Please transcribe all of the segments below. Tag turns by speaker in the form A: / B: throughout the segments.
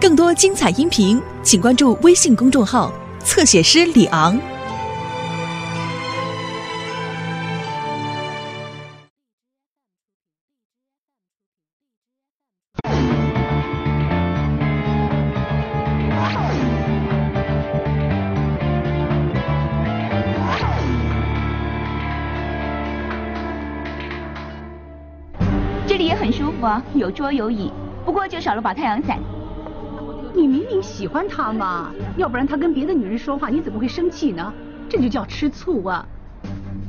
A: 更多精彩音频，请关注微信公众号“侧写师李昂”。
B: 这里也很舒服啊，有桌有椅，不过就少了把太阳伞。
C: 你明明喜欢他嘛，要不然他跟别的女人说话，你怎么会生气呢？这就叫吃醋啊！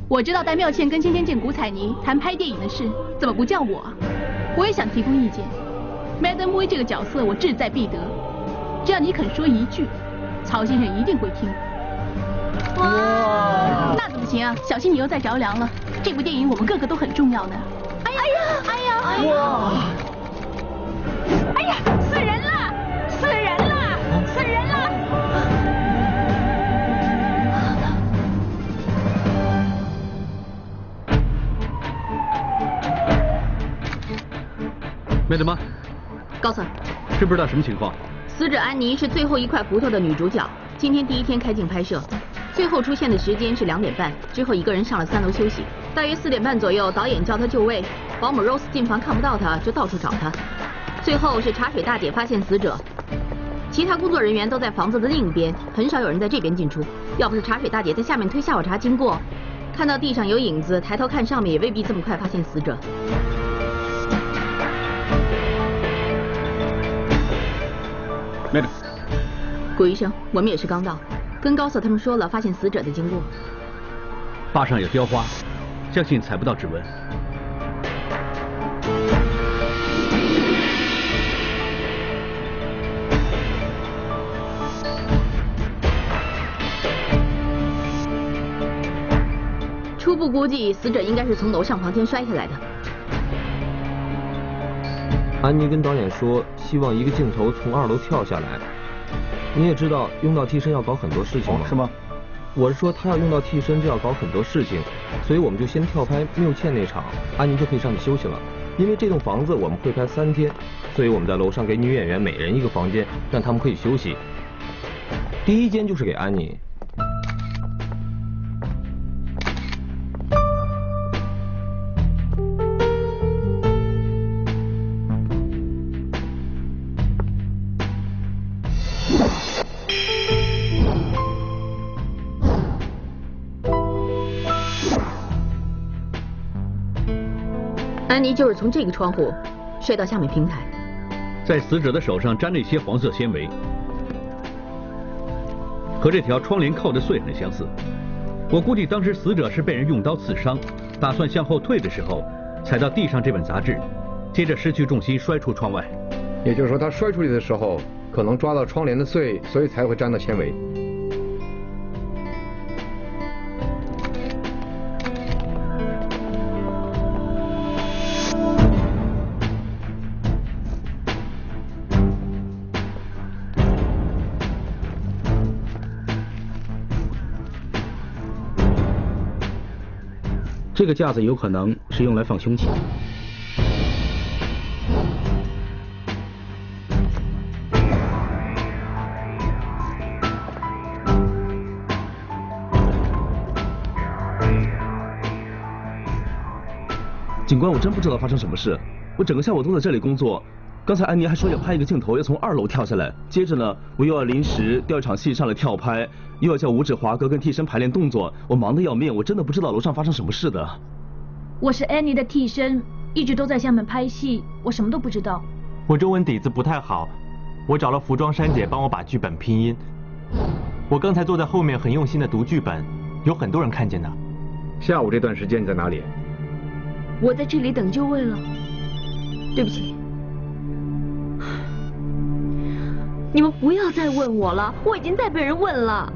D: 我知道戴妙倩跟仙仙见古彩妮谈拍电影的事，怎么不叫我？我也想提供意见。Madam V 这个角色我志在必得，只要你肯说一句，曹先生一定会听。哇，那怎么行啊？小心你又在着凉了。这部电影我们个个都很重要呢。哎呀，哎呀，哎呀！哇！
B: 哎呀，了！死人了！死人了！
E: 麦德妈，
F: 高 Sir，
E: 知不知道什么情况？
F: 死者安妮是最后一块骨头的女主角，今天第一天开镜拍摄，最后出现的时间是两点半，之后一个人上了三楼休息。大约四点半左右，导演叫她就位，保姆 Rose 进房看不到她，就到处找她。最后是茶水大姐发现死者，其他工作人员都在房子的另一边，很少有人在这边进出。要不是茶水大姐在下面推下午茶经过，看到地上有影子，抬头看上面也未必这么快发现死者。
E: 麦德，
F: 古医生，我们也是刚到，跟高 Sir 他们说了发现死者的经过。
E: 坝上有雕花，相信采不到指纹。
F: 步估计，死者应该是从楼上房间摔下来的。
G: 安妮跟导演说，希望一个镜头从二楼跳下来。你也知道，用到替身要搞很多事情吗？
E: 是吗？
G: 我是说，他要用到替身就要搞很多事情，所以我们就先跳拍缪倩那场，安妮就可以上去休息了。因为这栋房子我们会拍三天，所以我们在楼上给女演员每人一个房间，让他们可以休息。第一间就是给安妮。
F: 安妮就是从这个窗户摔到下面平台。
E: 在死者的手上沾了一些黄色纤维，和这条窗帘扣的碎很相似。我估计当时死者是被人用刀刺伤，打算向后退的时候踩到地上这本杂志，接着失去重心摔出窗外。
H: 也就是说，他摔出去的时候可能抓到窗帘的碎，所以才会沾到纤维。
I: 个架子有可能是用来放凶器的。
J: 警官，我真不知道发生什么事。我整个下午都在这里工作。刚才安妮还说要拍一个镜头，要从二楼跳下来。接着呢，我又要临时调一场戏上来跳拍，又要叫五指华哥跟替身排练动作，我忙得要命。我真的不知道楼上发生什么事的。
K: 我是安妮的替身，一直都在下面拍戏，我什么都不知道。
L: 我中文底子不太好，我找了服装珊姐帮我把剧本拼音。我刚才坐在后面很用心的读剧本，有很多人看见的。
H: 下午这段时间你在哪里？
K: 我在这里等就位了。对不起，你们不要再问我了，我已经在被人问了。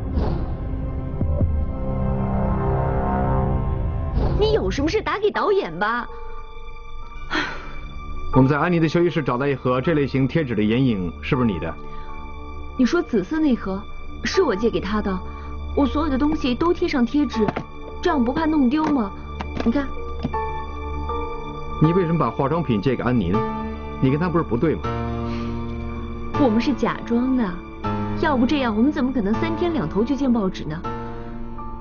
K: 你有什么事打给导演吧。
H: 我们在安妮的休息室找到一盒这类型贴纸的眼影，是不是你的？
K: 你说紫色那盒是我借给她的，我所有的东西都贴上贴纸，这样不怕弄丢吗？你看。
H: 嗯，，，，，，，，，，，，，，，，，，，，，，，，，，，，，，，，，，，，，，，，，，，，，，，，，，，，，，，，，，，，，，，，，，，，，，，，，，，，，，，，，，，，，，，，，，，，，，，，，，，，，，，，，，，，，，，，，，，，，，，，，，，，，，，，，，，，，，，，，，，，，，，，，，，，，，，，，，，，，，，，，，，，，，，，，，，，，，，，，，，，，，，，，，，，，，，，，，，，，，，，，，，，，，，，，，，，，，，，，，，，，，，，，，，，，，，，，，，，，，，，，，，，，，，，，，，，，，，，，，，，，，，，，，，，，，，，，，，，，，，，，，，，，，，，，，，，，，，，，，，，，，，，，，，，，，，，，，，，，，，，，，，，，,
K: 我们是假装的，要不这样我们怎么可能三天两头就见报纸呢？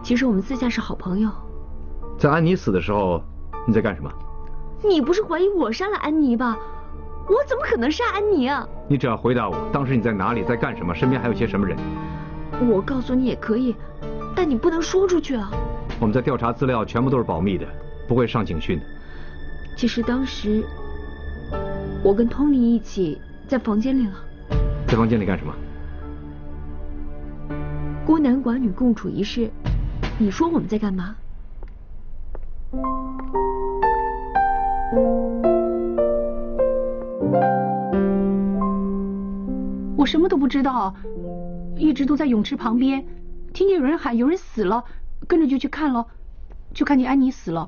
K: 其实我们私下是好朋友。
M: 在安妮死的时候，你在干什么？
K: 你不是怀疑我杀了安妮吧？我怎么可能杀安妮啊？
M: 你只要回答我，当时你在哪里，在干什么，身边还有些什么人？
K: 我告诉你也可以，但你不能说出去啊。
M: 我们在调查资料，全部都是保密的，不会上警讯的。
K: 其实当时我跟 Tony 一起在房间里了。
M: 在房间里干什么？
K: 孤男寡女共处一室，你说我们在干嘛？
C: 我什么都不知道，一直都在泳池旁边，听见有人喊有人死了，跟着就去看了，就看见安妮死了。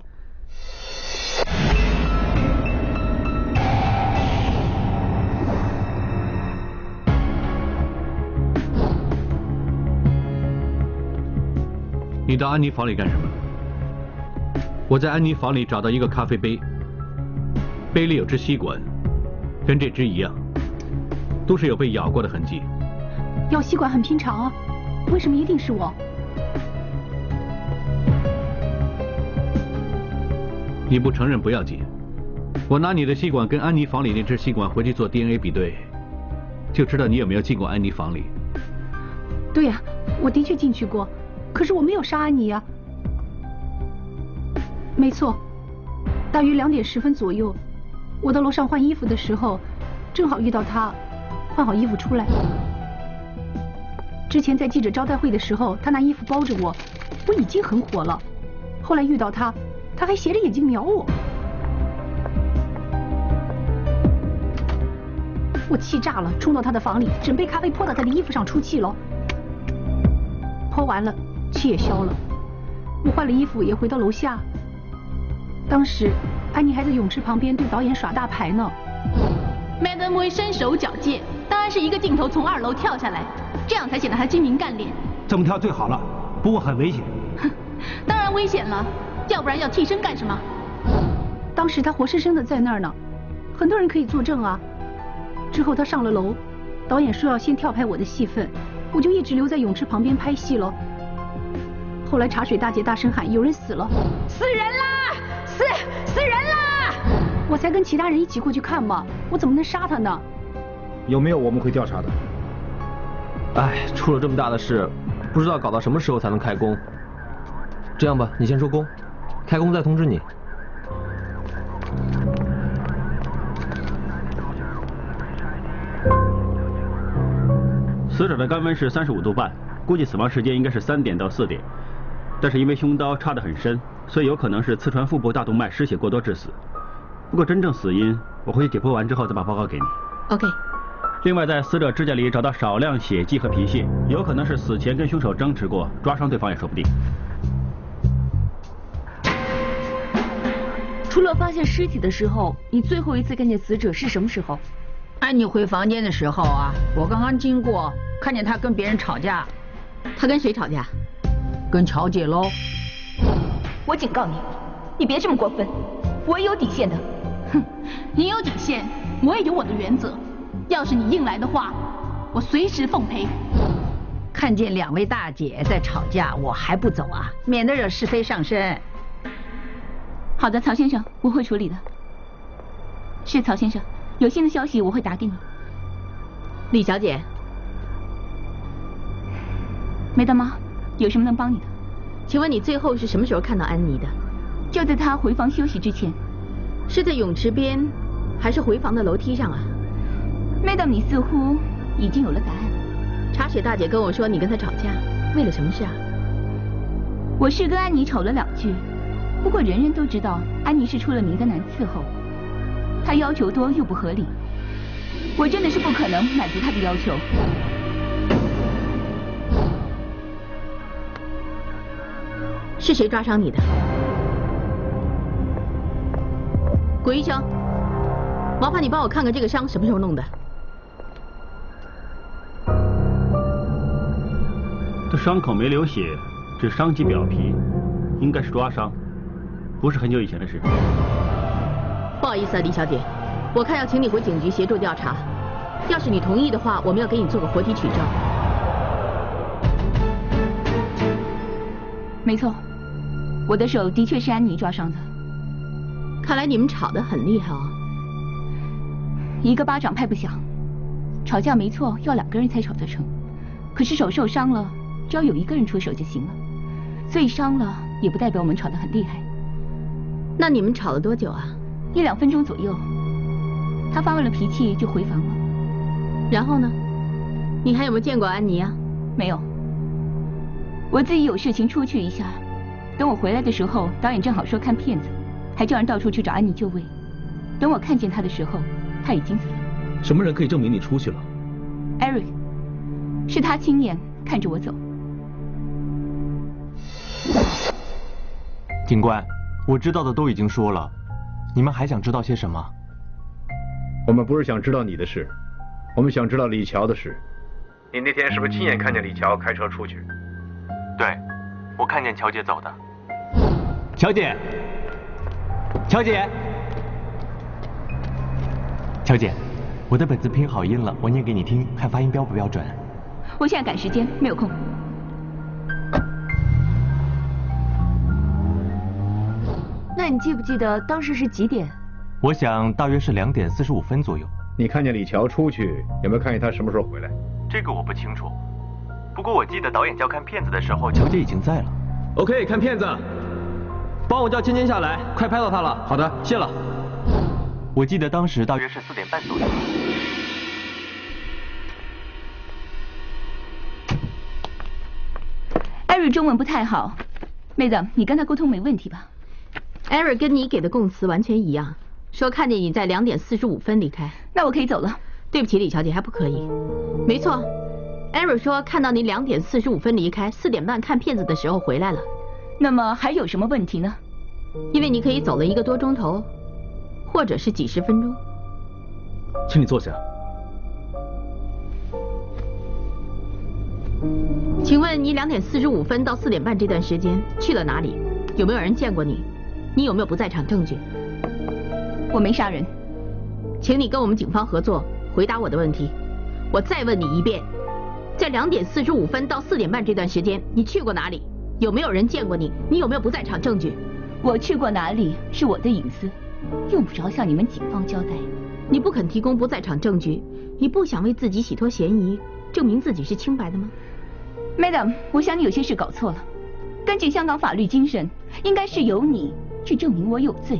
E: 你到安妮房里干什么？我在安妮房里找到一个咖啡杯，杯里有支吸管，跟这只一样，都是有被咬过的痕迹。
C: 要吸管很平常啊，为什么一定是我？
E: 你不承认不要紧，我拿你的吸管跟安妮房里那只吸管回去做 DNA 比对，就知道你有没有进过安妮房里。
C: 对呀，我的确进去过。可是我没有杀安妮呀。没错，大约两点十分左右，我到楼上换衣服的时候，正好遇到他换好衣服出来。之前在记者招待会的时候，他拿衣服包着我，我已经很火了。后来遇到他，他还斜着眼睛瞄我，我气炸了，冲到他的房里，整杯咖啡泼到他的衣服上出气了，泼完了。气也消了，我换了衣服也回到楼下。当时安妮还在泳池旁边对导演耍大牌呢。
B: Madam Wei 身手矫健，当然是一个镜头从二楼跳下来，这样才显得她精明干练。
N: 这么跳最好了，不过很危险。
B: 哼，当然危险了，要不然要替身干什么？
C: 当时他活生生的在那儿呢，很多人可以作证啊。之后他上了楼，导演说要先跳拍我的戏份，我就一直留在泳池旁边拍戏了。后来茶水大姐大声喊：“有人死了，
O: 死人啦，死死人啦！”
C: 我才跟其他人一起过去看嘛，我怎么能杀他呢？
G: 有没有我们会调查的？哎，出了这么大的事，不知道搞到什么时候才能开工。这样吧，你先收工，开工再通知你。
P: 死者的肛温是三十五度半，估计死亡时间应该是三点到四点。但是因为凶刀插得很深，所以有可能是刺穿腹部大动脉失血过多致死。不过真正死因，我回去解剖完之后再把报告给你。
F: OK。
P: 另外，在死者指甲里找到少量血迹和皮屑，有可能是死前跟凶手争执过，抓伤对方也说不定。
K: 除了发现尸体的时候，你最后一次看见死者是什么时候？
O: 安妮回房间的时候啊，我刚刚经过，看见她跟别人吵架。
F: 她跟谁吵架？
O: 跟乔姐喽！
K: 我警告你，你别这么过分，我也有底线的。
B: 哼，你有底线，我也有我的原则。要是你硬来的话，我随时奉陪。
O: 看见两位大姐在吵架，我还不走啊，免得惹是非上身。
B: 好的，曹先生，我会处理的。是曹先生，有新的消息我会打给你。
F: 李小姐，
B: 没得吗？有什么能帮你的？
F: 请问你最后是什么时候看到安妮的？
B: 就在她回房休息之前。
F: 是在泳池边，还是回房的楼梯上啊
B: ？Madam，你似乎已经有了答案。
F: 茶水大姐跟我说你跟她吵架，为了什么事啊？
B: 我是跟安妮吵了两句，不过人人都知道安妮是出了名的难伺候，她要求多又不合理，我真的是不可能满足她的要求。
F: 是谁抓伤你的？古医生，麻烦你帮我看看这个伤什么时候弄的？
P: 这伤口没流血，只伤及表皮，应该是抓伤，不是很久以前的事。
F: 不好意思啊，李小姐，我看要请你回警局协助调查。要是你同意的话，我们要给你做个活体取证。
B: 没错，我的手的确是安妮抓伤的。
F: 看来你们吵得很厉害哦。
B: 一个巴掌拍不响，吵架没错，要两个人才吵得成。可是手受伤了，只要有一个人出手就行了。所以伤了也不代表我们吵得很厉害。
F: 那你们吵了多久啊？
B: 一两分钟左右。他发完了脾气就回房了。
F: 然后呢？你还有没有见过安妮啊？
B: 没有。我自己有事情出去一下，等我回来的时候，导演正好说看片子，还叫人到处去找安妮就位。等我看见他的时候，他已经死了。
J: 什么人可以证明你出去了
B: ？Eric，是他亲眼看着我走。
L: 警官，我知道的都已经说了，你们还想知道些什么？
M: 我们不是想知道你的事，我们想知道李乔的事。你那天是不是亲眼看见李乔开车出去？
L: 对，我看见乔姐走的。乔姐，乔姐，乔姐，我的本子拼好音了，我念给你听，看发音标不标准。
B: 我现在赶时间，没有空。
K: 那你记不记得当时是几点？
L: 我想大约是两点四十五分左右。
M: 你看见李乔出去，有没有看见他什么时候回来？
L: 这个我不清楚。不过我记得导演叫看片子的时候，乔姐已经在了。
J: OK，看片子。帮我叫芊芊下来，快拍到她了。好的，谢了。
L: 我记得当时大约是四点半左右。
B: 艾瑞中文不太好，妹子，你跟他沟通没问题吧？
F: 艾瑞跟你给的供词完全一样，说看见你在两点四十五分离开。
B: 那我可以走了。
F: 对不起，李小姐，还不可以。没错。艾瑞说看到你两点四十五分离开，四点半看片子的时候回来了。
B: 那么还有什么问题呢？
F: 因为你可以走了一个多钟头，或者是几十分钟。
J: 请你坐下。
F: 请问你两点四十五分到四点半这段时间去了哪里？有没有人见过你？你有没有不在场证据？
B: 我没杀人。
F: 请你跟我们警方合作，回答我的问题。我再问你一遍。在两点四十五分到四点半这段时间，你去过哪里？有没有人见过你？你有没有不在场证据？
B: 我去过哪里是我的隐私，用不着向你们警方交代。
F: 你不肯提供不在场证据，你不想为自己洗脱嫌疑，证明自己是清白的吗
B: ？Madam，我想你有些事搞错了。根据香港法律精神，应该是由你去证明我有罪，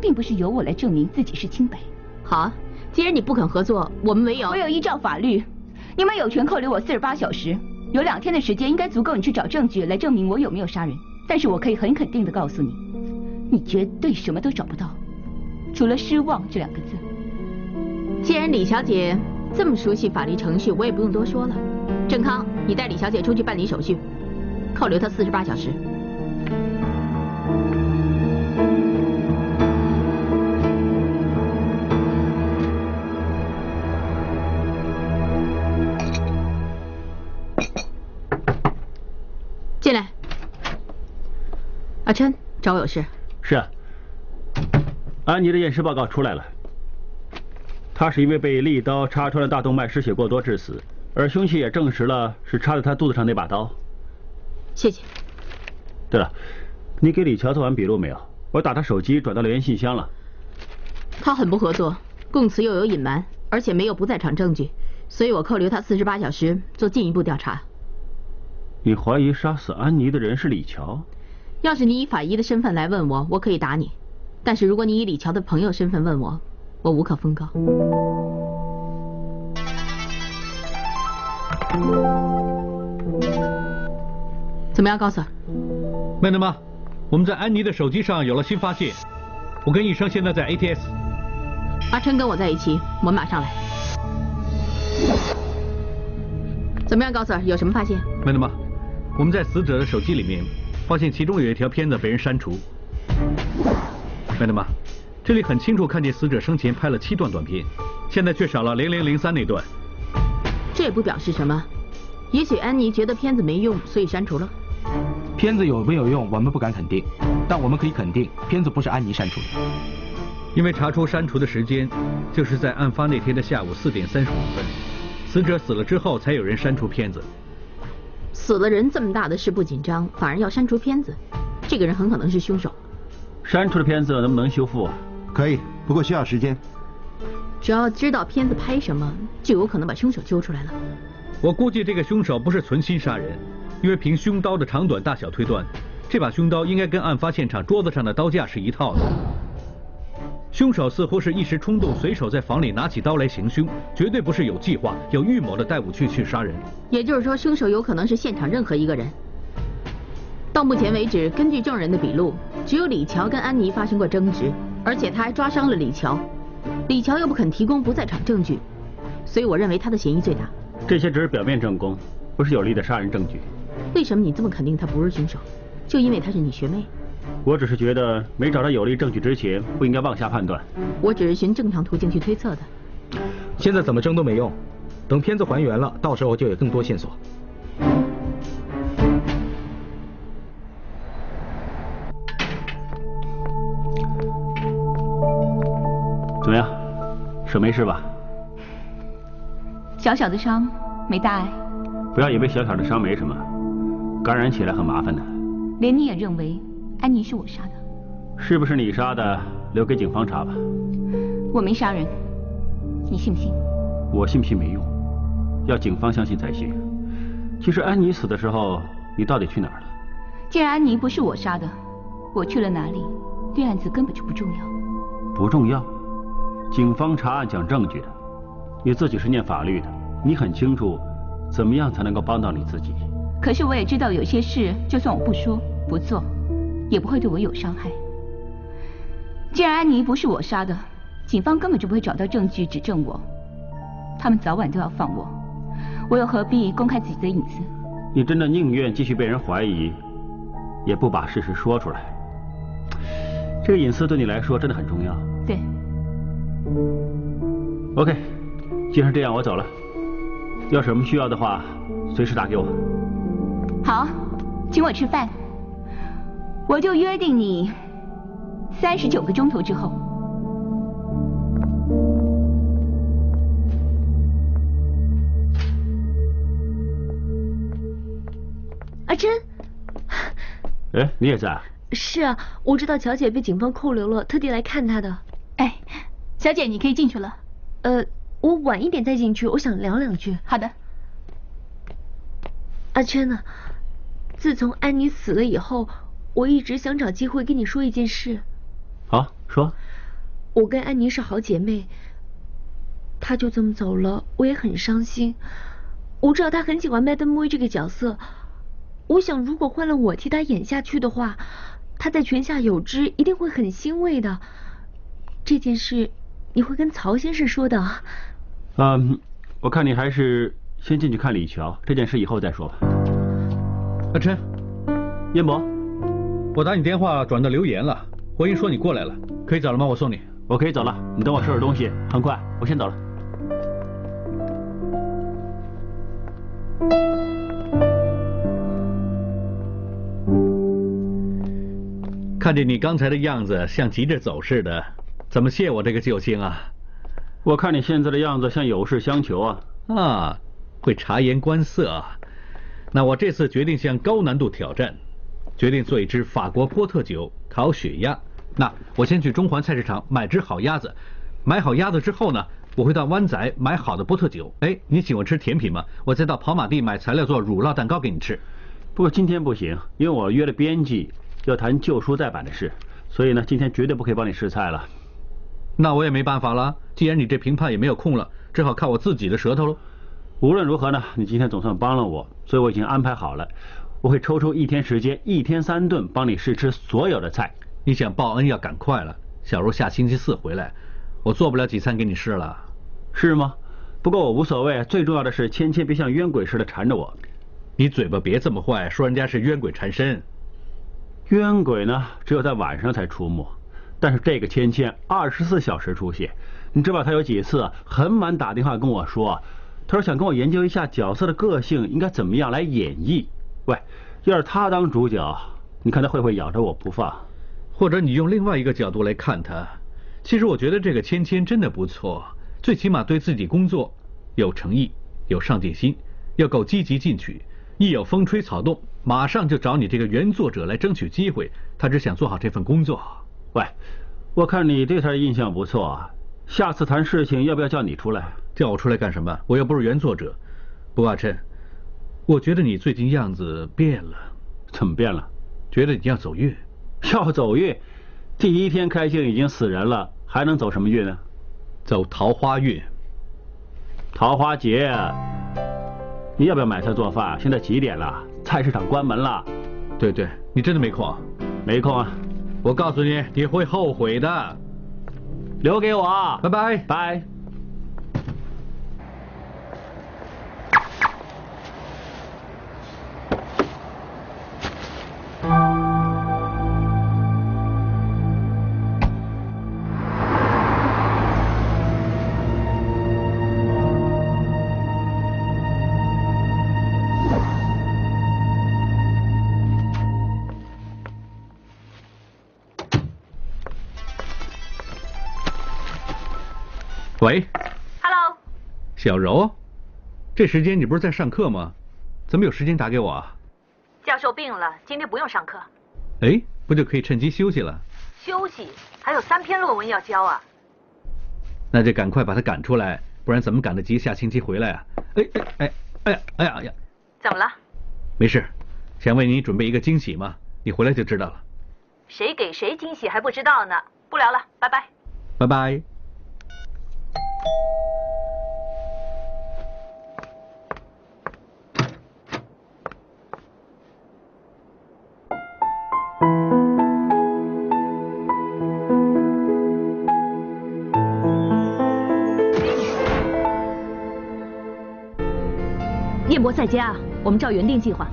B: 并不是由我来证明自己是清白。
F: 好，既然你不肯合作，我们没有
B: 唯有依照法律。你们有权扣留我四十八小时，有两天的时间应该足够你去找证据来证明我有没有杀人。但是我可以很肯定的告诉你，你绝对什么都找不到，除了失望这两个字。
F: 既然李小姐这么熟悉法律程序，我也不用多说了。郑康，你带李小姐出去办理手续，扣留她四十八小时。进来，阿琛，找我有事。
P: 是啊，安妮的验尸报告出来了，她是因为被利刀插穿了大动脉，失血过多致死，而凶器也证实了是插在她肚子上那把刀。
F: 谢谢。
P: 对了，你给李乔做完笔录没有？我打他手机转到留言信箱了。
F: 他很不合作，供词又有隐瞒，而且没有不在场证据，所以我扣留他四十八小时，做进一步调查。
P: 你怀疑杀死安妮的人是李乔？
F: 要是你以法医的身份来问我，我可以打你；但是如果你以李乔的朋友身份问我，我无可奉告。怎么样，高 Sir？
E: 麦德吗？我们在安妮的手机上有了新发现。我跟医生现在在 ATS。
F: 阿琛跟我在一起，我们马上来。怎么样，高 Sir？有什么发现？
E: 麦德吗？我们在死者的手机里面发现其中有一条片子被人删除。麦德玛，这里很清楚看见死者生前拍了七段短片，现在却少了零零零三那段。
F: 这也不表示什么，也许安妮觉得片子没用，所以删除了。
Q: 片子有没有用，我们不敢肯定，但我们可以肯定，片子不是安妮删除的。
E: 因为查出删除的时间就是在案发那天的下午四点三十五分，死者死了之后才有人删除片子。
F: 死了人这么大的事不紧张，反而要删除片子，这个人很可能是凶手。
P: 删除的片子能不能修复啊？
Q: 可以，不过需要时间。
F: 只要知道片子拍什么，就有可能把凶手揪出来了。
E: 我估计这个凶手不是存心杀人，因为凭凶刀的长短大小推断，这把凶刀应该跟案发现场桌子上的刀架是一套的。凶手似乎是一时冲动，随手在房里拿起刀来行凶，绝对不是有计划、有预谋的带武器去杀人。
F: 也就是说，凶手有可能是现场任何一个人。到目前为止，根据证人的笔录，只有李乔跟安妮发生过争执，而且他还抓伤了李乔。李乔又不肯提供不在场证据，所以我认为他的嫌疑最大。
P: 这些只是表面证供，不是有力的杀人证据。
F: 为什么你这么肯定他不是凶手？就因为他是你学妹？
P: 我只是觉得没找到有力证据之前，不应该妄下判断。
F: 我只是循正常途径去推测的。
G: 现在怎么争都没用，等片子还原了，到时候就有更多线索。
P: 怎么样，手没事吧？
B: 小小的伤，没大碍。
P: 不要以为小小的伤没什么，感染起来很麻烦的。
B: 连你也认为安妮是我杀的？
P: 是不是你杀的？留给警方查吧。
B: 我没杀人，你信不信？
P: 我信不信没用，要警方相信才行。其实安妮死的时候，你到底去哪儿了？
B: 既然安妮不是我杀的，我去了哪里，对案子根本就不重要。
P: 不重要？警方查案讲证据的，你自己是念法律的，你很清楚怎么样才能够帮到你自己。
B: 可是我也知道有些事，就算我不说不做，也不会对我有伤害。既然安妮不是我杀的，警方根本就不会找到证据指证我，他们早晚都要放我，我又何必公开自己的隐私？
P: 你真的宁愿继续被人怀疑，也不把事实说出来？这个隐私对你来说真的很重要。
B: 对。
P: OK，既然这样，我走了。要什么需要的话，随时打给我。
B: 好，请我吃饭，我就约定你三十九个钟头之后。
K: 阿珍，
P: 哎，你也在？
K: 是啊，我知道乔姐被警方扣留了，特地来看她的。
B: 哎，小姐，你可以进去了。
K: 呃，我晚一点再进去，我想聊两句。
B: 好的。
K: 阿圈呢？自从安妮死了以后，我一直想找机会跟你说一件事。
P: 好，说。
K: 我跟安妮是好姐妹，她就这么走了，我也很伤心。我知道她很喜欢麦登威这个角色，我想如果换了我替她演下去的话，她在泉下有知，一定会很欣慰的。这件事你会跟曹先生说的。
P: 嗯，我看你还是先进去看李乔，这件事以后再说吧。
E: 阿琛，
P: 燕博，
E: 我打你电话转到留言了，回音说你过来了，可以走了吗？我送你。
P: 我可以走了，你等我收拾东西，很快，我先走了。
E: 看着你刚才的样子，像急着走似的，怎么谢我这个救星啊？
P: 我看你现在的样子像有事相求啊。
E: 啊，会察言观色啊。那我这次决定向高难度挑战，决定做一支法国波特酒烤雪鸭。那我先去中环菜市场买只好鸭子，买好鸭子之后呢，我会到湾仔买好的波特酒。哎，你喜欢吃甜品吗？我再到跑马地买材料做乳酪蛋糕给你吃。
P: 不过今天不行，因为我约了编辑要谈旧书再版的事，所以呢，今天绝对不可以帮你试菜了。
E: 那我也没办法了，既然你这评判也没有空了，只好靠我自己的舌头喽。
P: 无论如何呢，你今天总算帮了我，所以我已经安排好了，我会抽出一天时间，一天三顿帮你试吃所有的菜。
E: 你想报恩要赶快了，小茹下星期四回来，我做不了几餐给你试了。
P: 是吗？不过我无所谓，最重要的是芊芊别像冤鬼似的缠着我。
E: 你嘴巴别这么坏，说人家是冤鬼缠身。
P: 冤鬼呢，只有在晚上才出没，但是这个芊芊二十四小时出现。你知道他有几次很晚打电话跟我说，他说想跟我研究一下角色的个性应该怎么样来演绎。喂，要是他当主角，你看他会不会咬着我不放？
E: 或者你用另外一个角度来看他，其实我觉得这个芊芊真的不错，最起码对自己工作有诚意、有上进心，要够积极进取。一有风吹草动，马上就找你这个原作者来争取机会。他只想做好这份工作。
P: 喂，我看你对他印象不错，下次谈事情要不要叫你出来？
E: 叫我出来干什么？我又不是原作者。不过阿琛，我觉得你最近样子变了。
P: 怎么变了？
E: 觉得你要走运。
P: 要走运？第一天开镜已经死人了。还能走什么运呢？
E: 走桃花运。
P: 桃花节，你要不要买菜做饭？现在几点了？菜市场关门了。
E: 对对，你真的没空？
P: 没空啊！
E: 我告诉你，你会后悔的。
P: 留给我。
E: 拜拜
P: 拜。
E: 喂
R: ，Hello，
E: 小柔，这时间你不是在上课吗？怎么有时间打给我啊？
R: 教授病了，今天不用上课。
E: 哎，不就可以趁机休息了？
R: 休息？还有三篇论文要交啊！
E: 那就赶快把他赶出来，不然怎么赶得及下星期回来啊？哎哎哎，哎呀哎呀哎呀！
R: 怎么了？
E: 没事，想为你准备一个惊喜嘛，你回来就知道了。
R: 谁给谁惊喜还不知道呢？不聊了，拜拜。
E: 拜拜。
S: 燕博在家，我们照原定计划。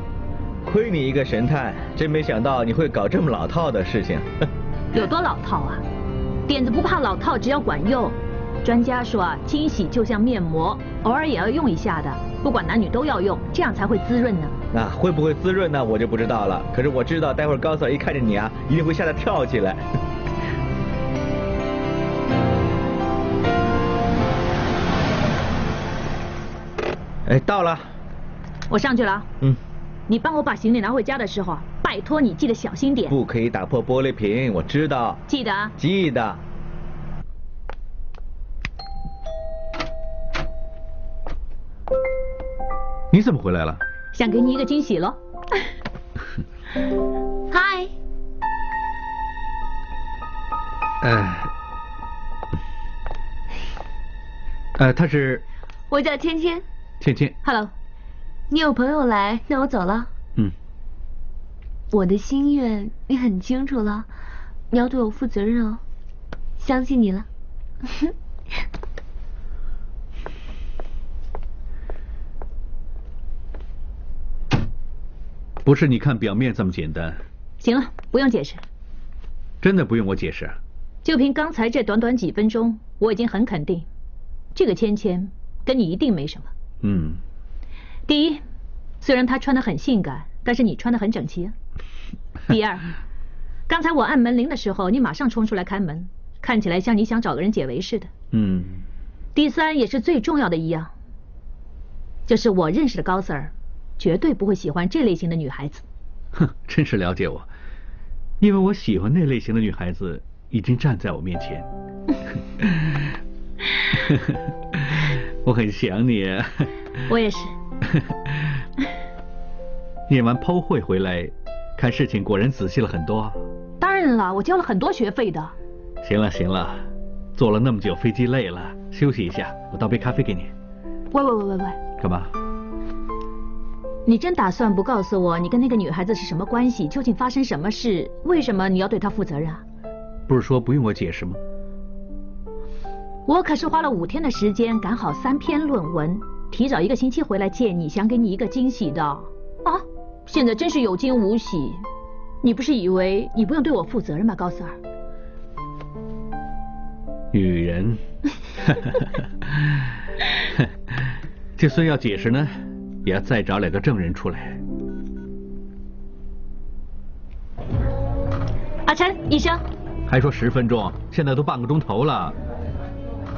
T: 亏你一个神探，真没想到你会搞这么老套的事情。
S: 有多老套啊？点子不怕老套，只要管用。专家说啊，清洗就像面膜，偶尔也要用一下的，不管男女都要用，这样才会滋润呢。
T: 那会不会滋润呢？我就不知道了。可是我知道，待会儿高 Sir 一看见你啊，一定会吓得跳起来。哎，到了。
S: 我上去了。
T: 嗯。
S: 你帮我把行李拿回家的时候，拜托你记得小心点。
T: 不可以打破玻璃瓶，我知道。
S: 记得。
T: 记得。
E: 你怎么回来了？
S: 想给你一个惊喜喽。嗨。
E: 呃，呃，他是。
K: 我叫芊芊。
E: 芊芊。
S: Hello。
K: 你有朋友来，那我走了。
E: 嗯。
K: 我的心愿你很清楚了，你要对我负责任哦。相信你了。
E: 不是你看表面这么简单。
S: 行了，不用解释。
E: 真的不用我解释？
S: 就凭刚才这短短几分钟，我已经很肯定，这个芊芊跟你一定没什么。
E: 嗯。
S: 第一，虽然她穿得很性感，但是你穿得很整齐。第二，刚才我按门铃的时候，你马上冲出来开门，看起来像你想找个人解围似的。
E: 嗯。
S: 第三，也是最重要的一样，就是我认识的高 Sir，绝对不会喜欢这类型的女孩子。
E: 哼，真是了解我，因为我喜欢那类型的女孩子已经站在我面前。我很想你。
S: 我也是。
E: 念完剖会回来，看事情果然仔细了很多。
S: 当然了，我交了很多学费的。
E: 行了行了，坐了那么久飞机累了，休息一下，我倒杯咖啡给你。
S: 喂喂喂喂喂！
E: 干嘛？
S: 你真打算不告诉我你跟那个女孩子是什么关系？究竟发生什么事？为什么你要对她负责任？
E: 不是说不用我解释吗？
S: 我可是花了五天的时间赶好三篇论文。提早一个星期回来见你，想给你一个惊喜的啊！现在真是有惊无喜。你不是以为你不用对我负责任吗，高 Sir？
E: 女人，这算要解释呢，也要再找两个证人出来。
S: 阿琛，医生。
E: 还说十分钟，现在都半个钟头了。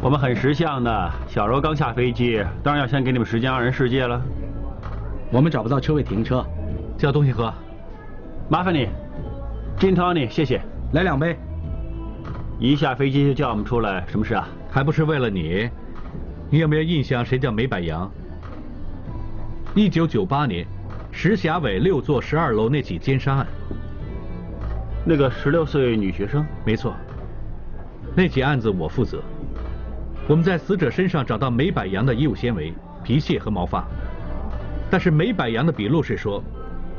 P: 我们很识相的，小柔刚下飞机，当然要先给你们时间二人世界了。
I: 我们找不到车位停车，
E: 叫东西喝。
P: 麻烦你，Gin Tony，谢谢。
I: 来两杯。
P: 一下飞机就叫我们出来，什么事啊？
E: 还不是为了你。你有没有印象谁叫梅百杨？一九九八年，石峡尾六座十二楼那起奸杀案。
P: 那个十六岁女学生，
E: 没错。那起案子我负责。我们在死者身上找到梅百阳的衣物纤维、皮屑和毛发，但是梅百阳的笔录是说，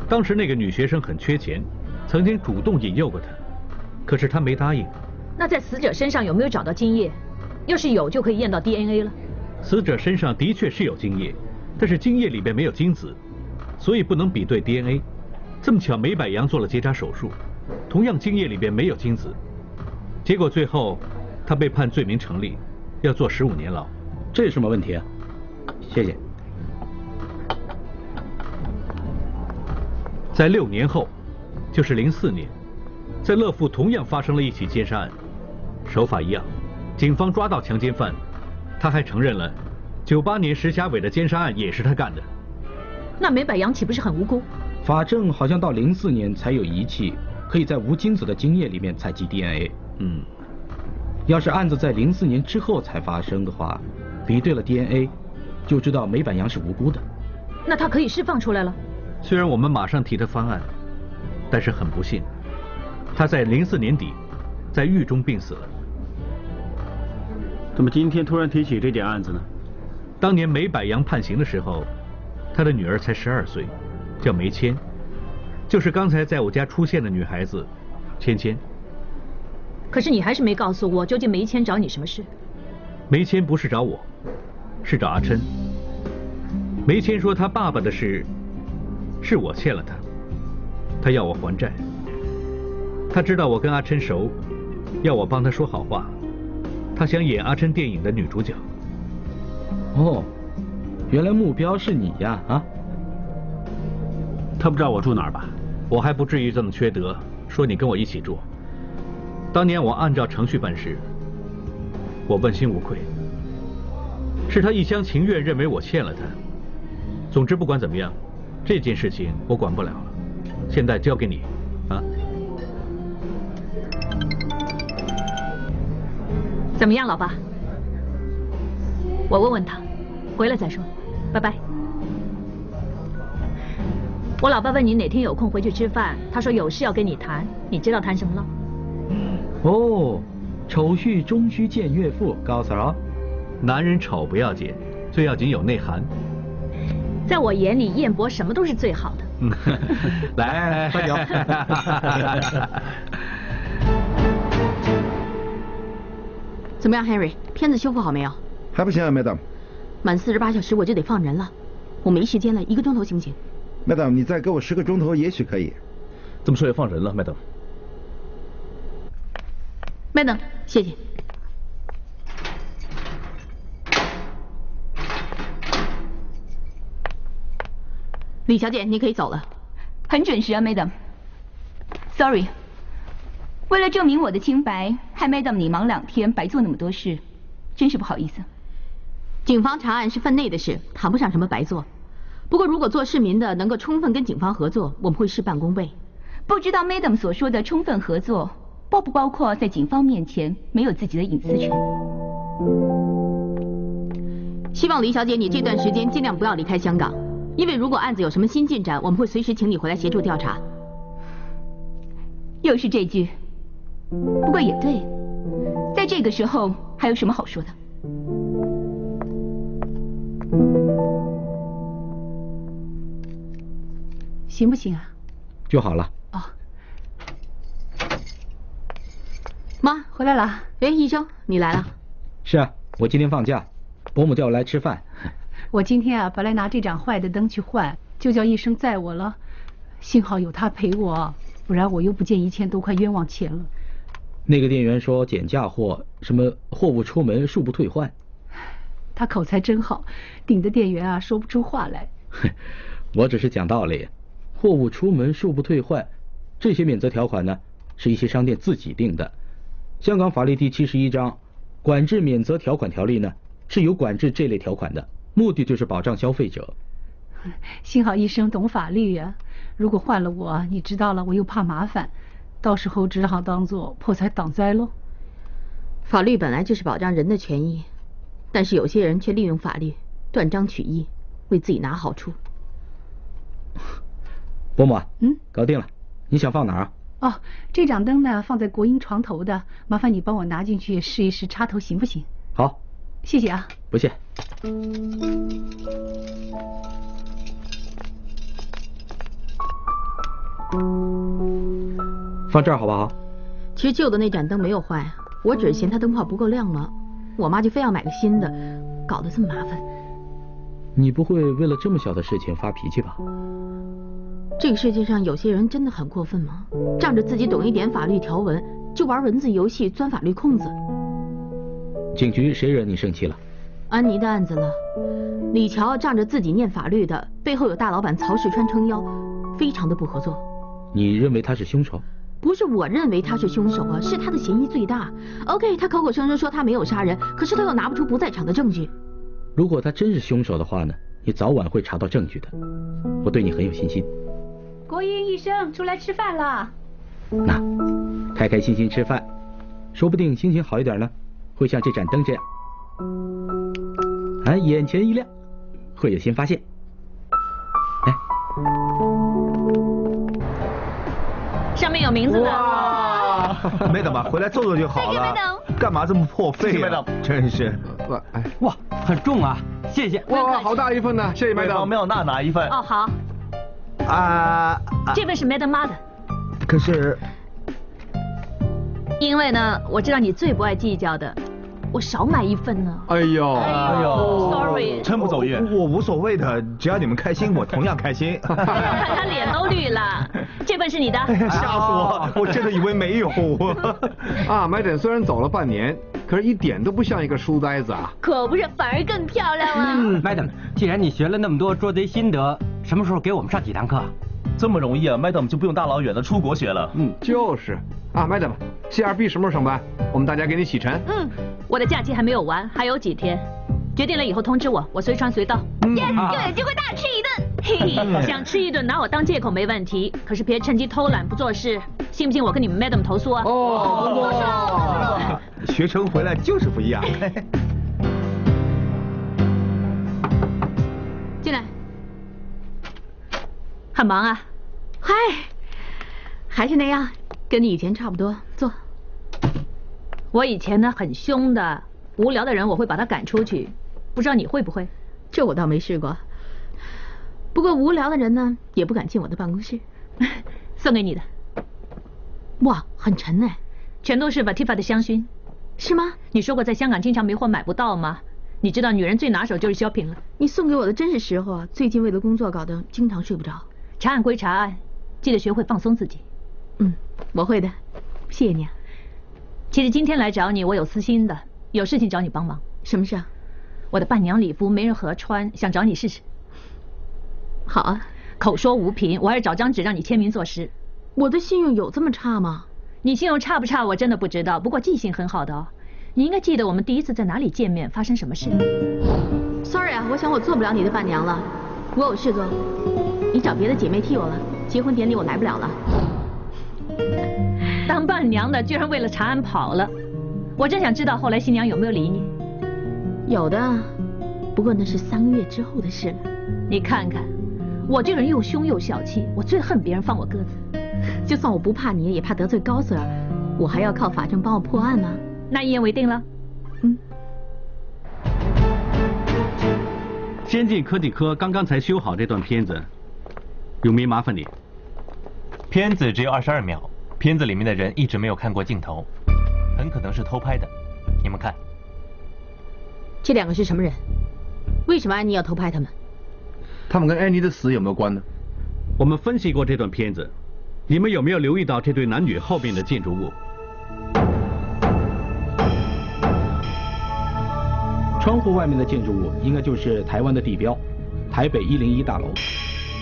E: 当时那个女学生很缺钱，曾经主动引诱过他，可是他没答应。
F: 那在死者身上有没有找到精液？要是有，就可以验到 DNA 了。
E: 死者身上的确是有精液，但是精液里边没有精子，所以不能比对 DNA。这么巧，梅百杨做了结扎手术。同样，精液里边没有精子，结果最后他被判罪名成立，要坐十五年牢。
I: 这有什么问题啊？谢谢。
E: 在六年后，就是零四年，在乐富同样发生了一起奸杀案，手法一样，警方抓到强奸犯，他还承认了九八年石峡尾的奸杀案也是他干的。
F: 那梅百洋岂不是很无辜？
I: 法证好像到零四年才有仪器。可以在无精子的精液里面采集 DNA。
E: 嗯，
I: 要是案子在零四年之后才发生的话，比对了 DNA，就知道梅百阳是无辜的。
F: 那他可以释放出来了。
E: 虽然我们马上提他翻案，但是很不幸，他在零四年底在狱中病死了。
P: 怎么今天突然提起这件案子呢？
E: 当年梅百阳判刑的时候，他的女儿才十二岁，叫梅谦。就是刚才在我家出现的女孩子，芊芊。
F: 可是你还是没告诉我，究竟梅谦找你什么事？
E: 梅谦不是找我，是找阿琛。梅谦说他爸爸的事，是我欠了他，他要我还债。他知道我跟阿琛熟，要我帮他说好话。他想演阿琛电影的女主角。
I: 哦，原来目标是你呀啊！
P: 他不知道我住哪儿吧？
E: 我还不至于这么缺德，说你跟我一起住。当年我按照程序办事，我问心无愧。是他一厢情愿认为我欠了他。总之不管怎么样，这件事情我管不了了，现在交给你，啊？
F: 怎么样，老爸？我问问他，回来再说，拜拜。我老爸问你哪天有空回去吃饭，他说有事要跟你谈，你知道谈什么了？
I: 哦，丑婿终须见岳父，告诉了。
E: 男人丑不要紧，最要紧有内涵。
F: 在我眼里，燕博什么都是最好的。
E: 来来来，喝酒。
F: 怎么样，Henry？片子修复好没有？
Q: 还不行啊，Madam。
F: 满四十八小时我就得放人了，我没时间了，一个钟头行不行
Q: ？Madam，你再给我十个钟头，也许可以。
J: 这么说也放人了，Madam。
F: Madam，谢谢。李小姐，你可以走了。
S: 很准时啊，Madam。Sorry，为了证明我的清白，害 Madam 你忙两天，白做那么多事，真是不好意思。
F: 警方查案是分内的事，谈不上什么白做。不过，如果做市民的能够充分跟警方合作，我们会事半功倍。
S: 不知道 Madam 所说的充分合作，包不包括在警方面前没有自己的隐私权？
F: 希望李小姐你这段时间尽量不要离开香港，因为如果案子有什么新进展，我们会随时请你回来协助调查。
S: 又是这句，不过也对，在这个时候还有什么好说的？
C: 行不行啊？
I: 就好了。
C: 哦。妈，回来了。
F: 哎，医生，你来了。
I: 是啊，我今天放假，伯母叫我来吃饭。
C: 我今天啊，本来拿这盏坏的灯去换，就叫医生载我了。幸好有他陪我，不然我又不见一千多块冤枉钱了。
I: 那个店员说减价货，什么货物出门恕不退换。
C: 他口才真好，顶的店员啊说不出话来。
I: 我只是讲道理。货物出门恕不退换，这些免责条款呢，是一些商店自己定的，香港法律第七十一章《管制免责条款条例》呢，是有管制这类条款的，目的就是保障消费者。
C: 幸好医生懂法律呀，如果换了我，你知道了，我又怕麻烦，到时候只好当做破财挡灾喽。
F: 法律本来就是保障人的权益，但是有些人却利用法律断章取义，为自己拿好处。
I: 伯母，
C: 嗯，
I: 搞定了，你想放哪儿啊？
C: 哦，这盏灯呢，放在国英床头的，麻烦你帮我拿进去试一试插头行不行？
I: 好，
C: 谢谢啊。
I: 不谢。放这儿好不好？
F: 其实旧的那盏灯没有坏，我只是嫌它灯泡不够亮嘛。我妈就非要买个新的，搞得这么麻烦。
I: 你不会为了这么小的事情发脾气吧？
F: 这个世界上有些人真的很过分吗？仗着自己懂一点法律条文，就玩文字游戏钻法律空子。
I: 警局谁惹你生气了？
F: 安妮的案子了，李乔仗着自己念法律的，背后有大老板曹世川撑腰，非常的不合作。
I: 你认为他是凶手？
F: 不是我认为他是凶手啊，是他的嫌疑最大。OK，他口口声声说他没有杀人，可是他又拿不出不在场的证据。
I: 如果他真是凶手的话呢？你早晚会查到证据的，我对你很有信心。
C: 国英医生出来吃饭了。
I: 那，开开心心吃饭，说不定心情好一点呢，会像这盏灯这样，哎，眼前一亮，会有新发现。哎，
S: 上面有名字的。
J: 哇，没等吧，回来坐坐就好了。干嘛这么破费啊？真是。
H: 哇，哎，哇，很重啊，谢谢。哇，好大一份呢，谢谢麦当。
J: 没有娜拿一份。
S: 哦，好。
J: 啊。
S: 这份是 Madam 妈的。
J: 可是。
S: 因为呢，我知道你最不爱计较的，我少买一份呢。
H: 哎呦，
J: 哎呦
S: ，Sorry。
J: 真不走运。我无所谓的，只要你们开心，我同样开心。
S: 看他脸都绿了。这份是你的。
J: 吓死我！我真的以为没有。
H: 啊，Madam 虽然走了半年。可是，一点都不像一个书呆子啊！
S: 可不是，反而更漂亮了。
H: 嗯
P: ，Madam，既然你学了那么多捉贼心得，什么时候给我们上几堂课？
J: 这么容易啊，Madam 就不用大老远的出国学了。
H: 嗯，就是。啊，Madam，CRB 什么时候上班？我们大家给你启程。
S: 嗯，我的假期还没有完，还有几天。决定了以后通知我，我随传随到。Yes，又有机会大吃一顿。嘿嘿，想吃一顿拿我当借口没问题，可是别趁机偷懒不做事。信不信我跟你们 Madam 投诉啊？
J: 哦，学成回来就是不一样。
S: 很忙啊？
F: 嗨，还是那样，跟你以前差不多。坐。
S: 我以前呢很凶的，无聊的人我会把他赶出去。不知道你会不会？
F: 这我倒没试过。不过无聊的人呢，也不敢进我的办公室。
S: 送给你的。
F: 哇，很沉哎，
S: 全都是 Vatifa 的香薰。
F: 是吗？
S: 你说过在香港经常没货买不到吗？你知道女人最拿手就是 shopping 了。
F: 你送给我的真是时候啊。最近为了工作搞得经常睡不着。
S: 查案归查案，记得学会放松自己。
F: 嗯，我会的。谢谢你啊。
S: 其实今天来找你，我有私心的，有事情找你帮忙。
F: 什么事啊？
S: 我的伴娘礼服没人合穿，想找你试试。
F: 好啊，
S: 口说无凭，我还是找张纸让你签名作诗。
F: 我的信用有这么差吗？
S: 你信用差不差，我真的不知道。不过记性很好的哦，你应该记得我们第一次在哪里见面，发生什么事。
F: Sorry 啊，我想我做不了你的伴娘了，我有事做，你找别的姐妹替我了。结婚典礼我来不了了。
S: 当伴娘的居然为了查案跑了，我真想知道后来新娘有没有理你。
F: 有的，不过那是三个月之后的事了。
S: 你看看，我这个人又凶又小气，我最恨别人放我鸽子。
F: 就算我不怕你，也怕得罪高 Sir，我还要靠法证帮我破案吗。
S: 那一言为定了。
F: 嗯。
E: 先进科技科刚刚才修好这段片子，永明麻烦你。
L: 片子只有二十二秒，片子里面的人一直没有看过镜头，很可能是偷拍的。你们看。
F: 这两个是什么人？为什么安妮要偷拍他们？
H: 他们跟安妮的死有没有关呢？
E: 我们分析过这段片子，你们有没有留意到这对男女后面的建筑物？
I: 窗户外面的建筑物应该就是台湾的地标——台北一零一大楼。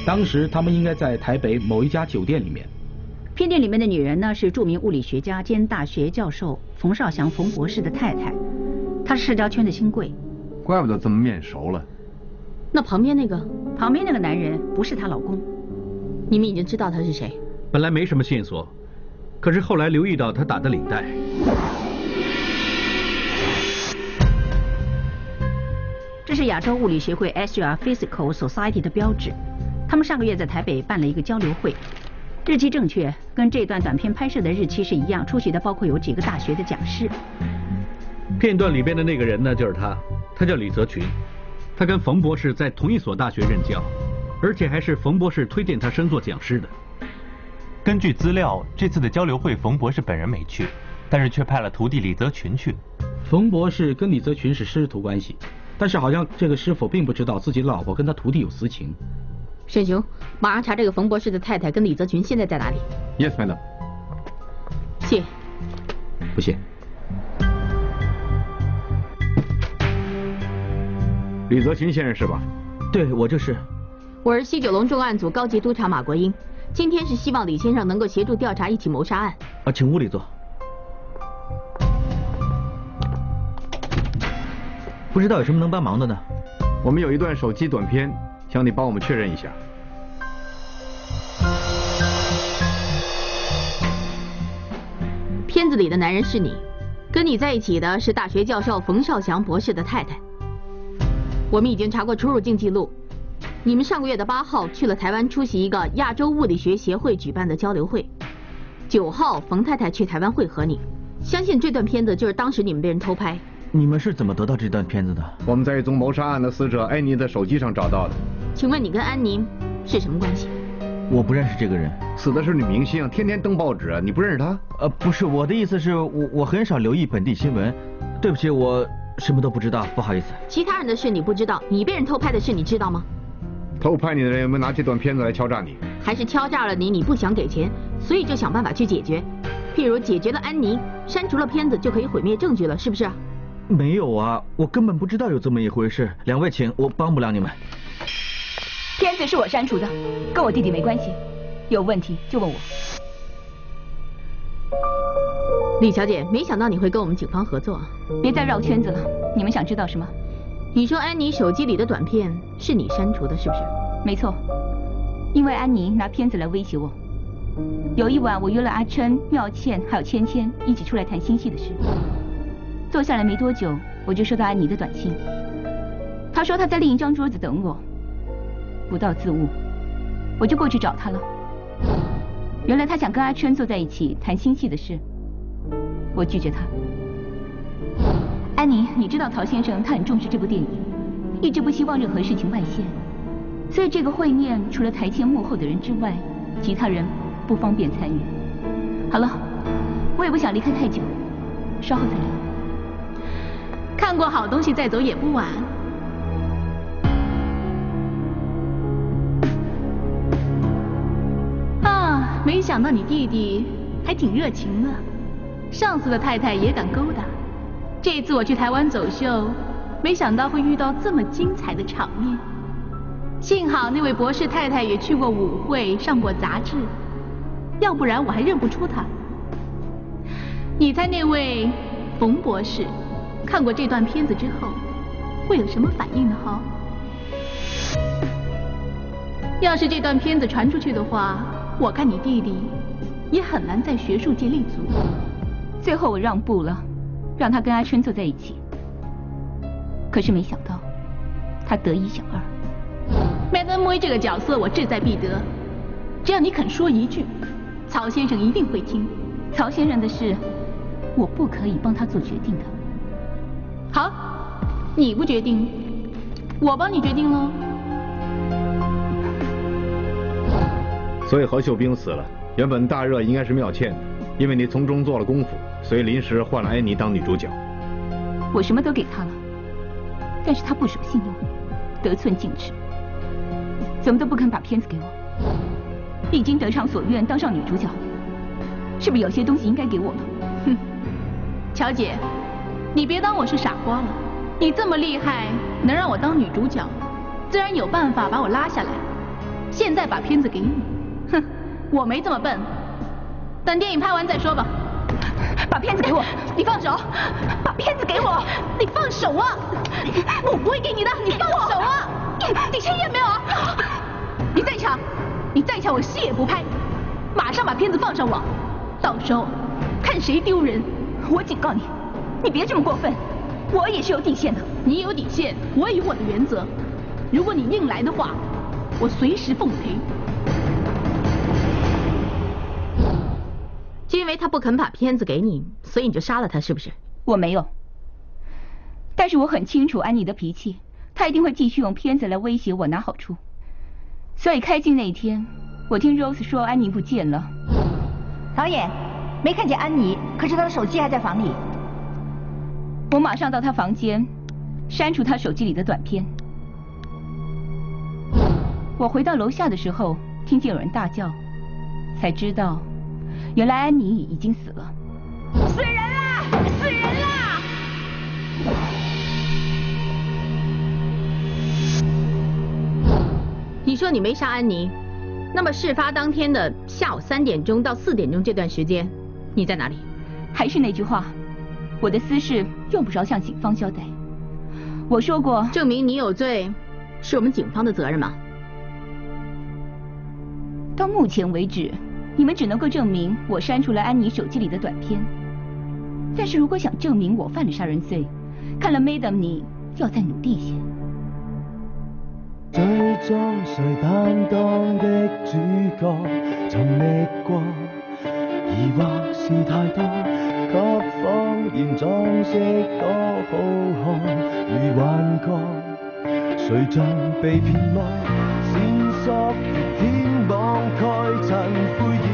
I: 当时他们应该在台北某一家酒店里面。
U: 片店里面的女人呢，是著名物理学家兼大学教授冯少祥冯博士的太太，她是社交圈的新贵。
H: 怪不得这么面熟了。
F: 那旁边那个，
U: 旁边那个男人不是她老公。
F: 你们已经知道他是谁？
E: 本来没什么线索，可是后来留意到他打的领带。
U: 这是亚洲物理学会 Asia Physical Society 的标志。他们上个月在台北办了一个交流会，日期正确，跟这段短片拍摄的日期是一样。出席的包括有几个大学的讲师。
E: 片段里边的那个人呢，就是他，他叫李泽群，他跟冯博士在同一所大学任教，而且还是冯博士推荐他升做讲师的。
L: 根据资料，这次的交流会冯博士本人没去，但是却派了徒弟李泽群去。
I: 冯博士跟李泽群是师徒关系，但是好像这个师傅并不知道自己老婆跟他徒弟有私情。
F: 沈雄，马上查这个冯博士的太太跟李泽群现在在哪里
H: ？Yes, madam。
F: 谢。
I: 不谢。
H: 李泽群先生是吧？
J: 对，我就是。
F: 我是西九龙重案组高级督察马国英，今天是希望李先生能够协助调查一起谋杀案。
J: 啊，请屋里坐。不知道有什么能帮忙的呢？
H: 我们有一段手机短片。想你帮我们确认一下，
F: 片子里的男人是你，跟你在一起的是大学教授冯少祥博士的太太。我们已经查过出入境记录，你们上个月的八号去了台湾出席一个亚洲物理学协会举办的交流会，九号冯太太去台湾会合你，相信这段片子就是当时你们被人偷拍。
J: 你们是怎么得到这段片子的？
H: 我们在一宗谋杀案的死者安妮的手机上找到的。
F: 请问你跟安妮是什么关系？
J: 我不认识这个人。
H: 死的是女明星，天天登报纸，你不认识她？
J: 呃，不是，我的意思是我我很少留意本地新闻。对不起，我什么都不知道，不好意思。
F: 其他人的事你不知道，你被人偷拍的事你知道吗？
H: 偷拍你的人有没有拿这段片子来敲诈你？
F: 还是敲诈了你，你不想给钱，所以就想办法去解决？譬如解决了安妮，删除了片子就可以毁灭证据了，是不是？
J: 没有啊，我根本不知道有这么一回事。两位请，我帮不了你们。
B: 片子是我删除的，跟我弟弟没关系。有问题就问我。
F: 李小姐，没想到你会跟我们警方合作。
B: 别再绕圈子了，你们想知道什么？
F: 你说安妮手机里的短片是你删除的，是不是？
B: 没错，因为安妮拿片子来威胁我。有一晚，我约了阿琛、妙倩还有芊芊一起出来谈心戏的事。坐下来没多久，我就收到安妮的短信。她说她在另一张桌子等我，不到自误，我就过去找她了。原来她想跟阿春坐在一起谈新戏的事，我拒绝她。安妮，你知道曹先生他很重视这部电影，一直不希望任何事情外泄，所以这个会面除了台前幕后的人之外，其他人不方便参与。好了，我也不想离开太久，稍后再聊。看过好东西再走也不晚。啊，没想到你弟弟还挺热情的，上司的太太也敢勾搭。这次我去台湾走秀，没想到会遇到这么精彩的场面。幸好那位博士太太也去过舞会，上过杂志，要不然我还认不出她。你猜那位冯博士？看过这段片子之后，会有什么反应呢？哈，要是这段片子传出去的话，我看你弟弟也很难在学术界立足。最后我让步了，让他跟阿春坐在一起。可是没想到，他得一小二。Madam Wei 这个角色我志在必得，只要你肯说一句，曹先生一定会听。曹先生的事，我不可以帮他做决定的。好，你不决定，我帮你决定喽。
H: 所以何秀冰死了，原本大热应该是妙倩，因为你从中做了功夫，所以临时换了安妮当女主角。
B: 我什么都给她了，但是她不守信用，得寸进尺，怎么都不肯把片子给我。已经得偿所愿，当上女主角，是不是有些东西应该给我了？哼，乔姐。你别当我是傻瓜了，你这么厉害，能让我当女主角，自然有办法把我拉下来。现在把片子给你，哼，我没这么笨，等电影拍完再说吧。
V: 把片子给我！你放手！把片子给我！你放手啊！我不会给你的！你放手啊！你签约没有？你再抢！你再抢，我戏也不拍！马上把片子放上网，到时候看谁丢人！我警告你，你别这么过分！我也是有底线的。你有底线，我也有我的原则。如果你硬来的话，我随时奉陪。
F: 就因为他不肯把片子给你，所以你就杀了他，是不是？
V: 我没有。但是我很清楚安妮的脾气，她一定会继续用片子来威胁我拿好处。所以开镜那一天，我听 Rose 说安妮不见了。
U: 导演，没看见安妮，可是她的手机还在房里。
V: 我马上到他房间，删除他手机里的短片。我回到楼下的时候，听见有人大叫，才知道。原来安妮已经死了，
W: 死人啦！死人啦！
F: 你说你没杀安妮，那么事发当天的下午三点钟到四点钟这段时间，你在哪里？
V: 还是那句话，我的私事用不着向警方交代。我说过，
F: 证明你有罪，是我们警方的责任吗？
V: 到目前为止。你们只能够证明我删除了安妮手机里的短片，但是如果想证明我犯了杀人罪，看来 Madam 你要再努力一些。最终谁担当的主角，曾历过，疑惑是太多，给谎言装饰多好看，如幻觉，谁像被骗来，线索天网盖尘灰。